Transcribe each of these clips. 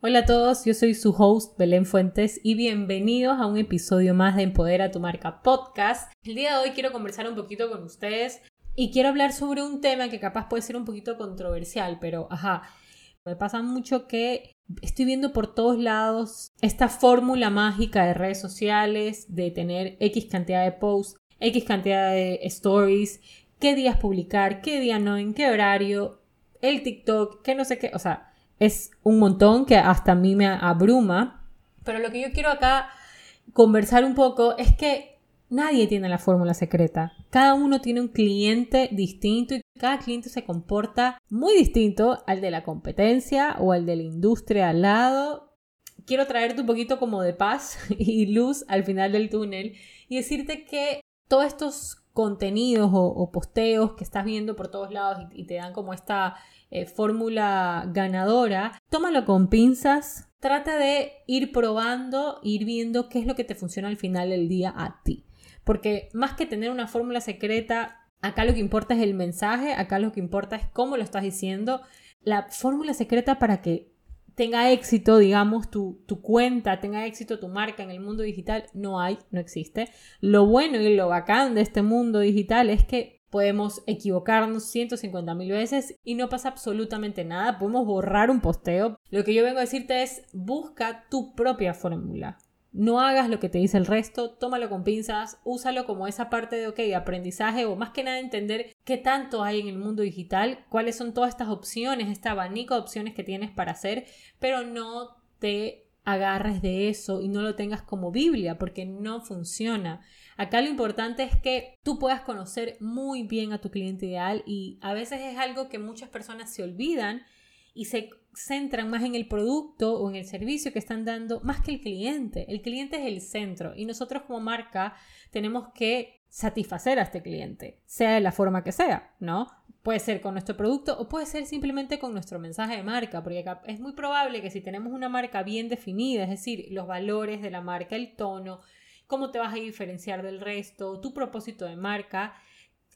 Hola a todos, yo soy su host Belén Fuentes y bienvenidos a un episodio más de Empodera tu marca podcast. El día de hoy quiero conversar un poquito con ustedes y quiero hablar sobre un tema que capaz puede ser un poquito controversial, pero ajá, me pasa mucho que estoy viendo por todos lados esta fórmula mágica de redes sociales, de tener X cantidad de posts, X cantidad de stories, qué días publicar, qué día no, en qué horario, el TikTok, que no sé qué, o sea, es un montón que hasta a mí me abruma. Pero lo que yo quiero acá conversar un poco es que Nadie tiene la fórmula secreta. Cada uno tiene un cliente distinto y cada cliente se comporta muy distinto al de la competencia o al de la industria al lado. Quiero traerte un poquito como de paz y luz al final del túnel y decirte que todos estos contenidos o, posteos que estás viendo por todos lados y, te dan como esta eh, fórmula ganadora, tómalo con pinzas, trata de ir probando, ir viendo qué es lo que te funciona al final del día a ti. Porque más que tener una fórmula secreta, acá lo que importa es el mensaje, acá lo que importa es cómo lo estás diciendo. La fórmula secreta para que tenga éxito, digamos, tu, tu, cuenta, tenga éxito tu marca en el mundo digital, no hay, no existe. Lo bueno y lo bacán de este mundo digital es que podemos equivocarnos 150 mil veces y no pasa absolutamente nada, podemos borrar un posteo. Lo que yo vengo a decirte es, busca tu propia fórmula. No hagas lo que te dice el resto, tómalo con pinzas, úsalo como esa parte de, ok, aprendizaje o más que nada entender qué tanto hay en el mundo digital, cuáles son todas estas opciones, este abanico de opciones que tienes para hacer, pero no te agarres de eso y no lo tengas como Biblia porque no funciona. Acá lo importante es que tú puedas conocer muy bien a tu cliente ideal y a veces es algo que muchas personas se olvidan y se centran más en el producto o en el servicio que están dando más que el cliente. El cliente es el centro y nosotros como marca tenemos que satisfacer a este cliente, sea de la forma que sea, ¿no? Puede ser con nuestro producto o puede ser simplemente con nuestro mensaje de marca, porque es muy probable que si tenemos una marca bien definida, es decir, los valores de la marca, el tono, cómo te vas a diferenciar del resto, tu propósito de marca,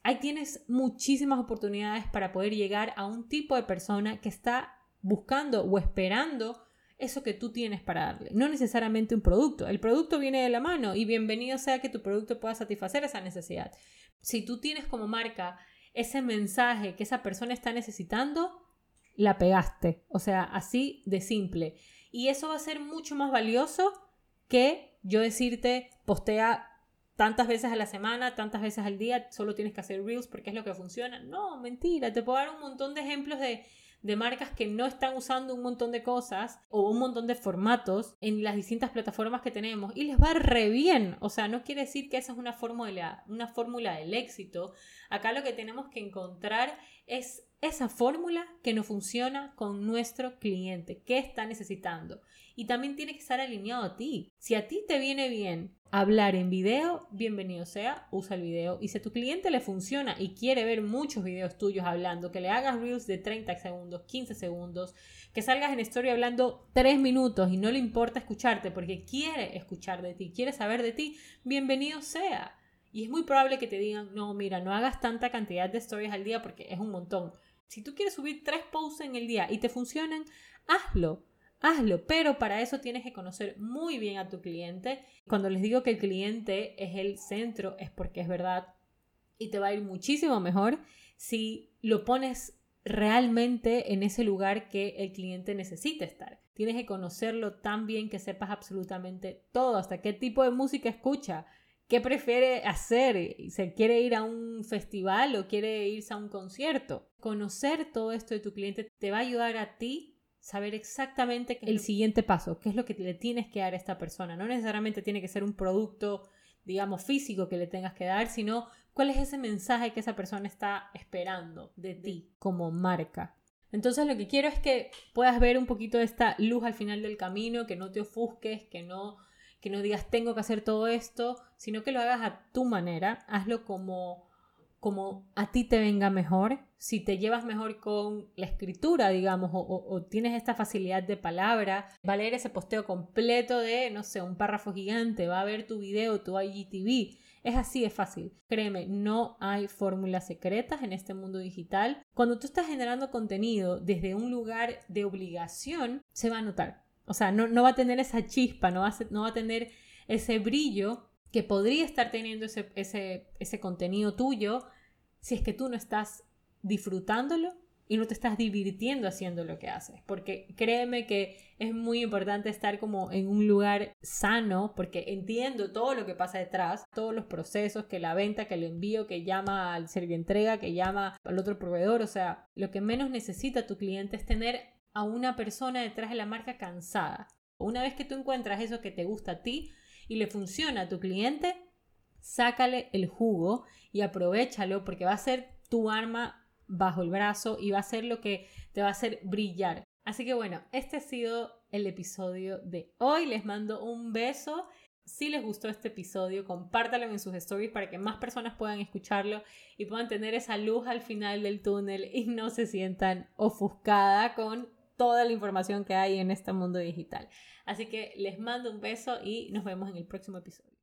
ahí tienes muchísimas oportunidades para poder llegar a un tipo de persona que está buscando o esperando eso que tú tienes para darle, no necesariamente un producto. El producto viene de la mano y bienvenido sea que tu producto pueda satisfacer esa necesidad. Si tú tienes como marca ese mensaje que esa persona está necesitando, la pegaste. O sea, así de simple. Y eso va a ser mucho más valioso que yo decirte, postea tantas veces a la semana, tantas veces al día, solo tienes que hacer reels porque es lo que funciona. No, mentira, te puedo dar un montón de ejemplos de de marcas que no están usando un montón de cosas o un montón de formatos en las distintas plataformas que tenemos y les va re bien. O sea, no quiere decir que esa es una fórmula, una fórmula del éxito. Acá lo que tenemos que encontrar es esa fórmula que no funciona con nuestro cliente, qué está necesitando. Y también tiene que estar alineado a ti. Si a ti te viene bien hablar en video, bienvenido sea, usa el video. Y si a tu cliente le funciona y quiere ver muchos videos tuyos hablando, que le hagas reels de 30 segundos, 15 segundos, que salgas en story hablando 3 minutos y no le importa escucharte porque quiere escuchar de ti, quiere saber de ti, bienvenido sea. Y es muy probable que te digan, no, mira, no hagas tanta cantidad de stories al día porque es un montón. Si tú quieres subir tres posts en el día y te funcionan, hazlo hazlo, pero para eso tienes que conocer muy bien a tu cliente. Cuando les digo que el cliente es el centro, es porque es verdad y te va a ir muchísimo mejor si lo pones realmente en ese lugar que el cliente necesita estar. Tienes que conocerlo tan bien que sepas absolutamente todo, hasta qué tipo de música escucha, qué prefiere hacer, se quiere ir a un festival o quiere irse a un concierto. Conocer todo esto de tu cliente te va a ayudar a ti saber exactamente el siguiente paso, qué es lo que le tienes que dar a esta persona. No necesariamente tiene que ser un producto, digamos, físico que le tengas que dar, sino cuál es ese mensaje que esa persona está esperando de ti como marca. Entonces lo que quiero es que puedas ver un poquito de esta luz al final del camino, que no te ofusques, que no, que no digas tengo que hacer todo esto, sino que lo hagas a tu manera, hazlo como como a ti te venga mejor, si te llevas mejor con la escritura, digamos, o, tienes esta facilidad de palabra, va a leer ese posteo completo de, no sé, un párrafo gigante, va a ver tu video, tu IGTV. Es así de fácil. Créeme, no hay fórmulas secretas en este mundo digital. Cuando tú estás generando contenido desde un lugar de obligación, se va a notar. O sea, no, va a tener esa chispa, no va a, no va a tener ese brillo que podría estar teniendo ese, ese, contenido tuyo si es que tú no estás disfrutándolo y no te estás divirtiendo haciendo lo que haces. Porque créeme que es muy importante estar como en un lugar sano, porque entiendo todo lo que pasa detrás, todos los procesos, que la venta, que el envío, que llama al entrega, que llama al otro proveedor. O sea, lo que menos necesita tu cliente es tener a una persona detrás de la marca cansada. Una vez que tú encuentras eso que te gusta a ti y le funciona a tu cliente, sácale el jugo y aprovechalo porque va a ser tu arma bajo el brazo y va a ser lo que te va a hacer brillar. Así que bueno, este ha sido el episodio de hoy. Les mando un beso. Si les gustó este episodio, compártalo en sus stories para que más personas puedan escucharlo y puedan tener esa luz al final del túnel y no se sientan ofuscada con toda la información que hay en este mundo digital. Así que les mando un beso y nos vemos en el próximo episodio.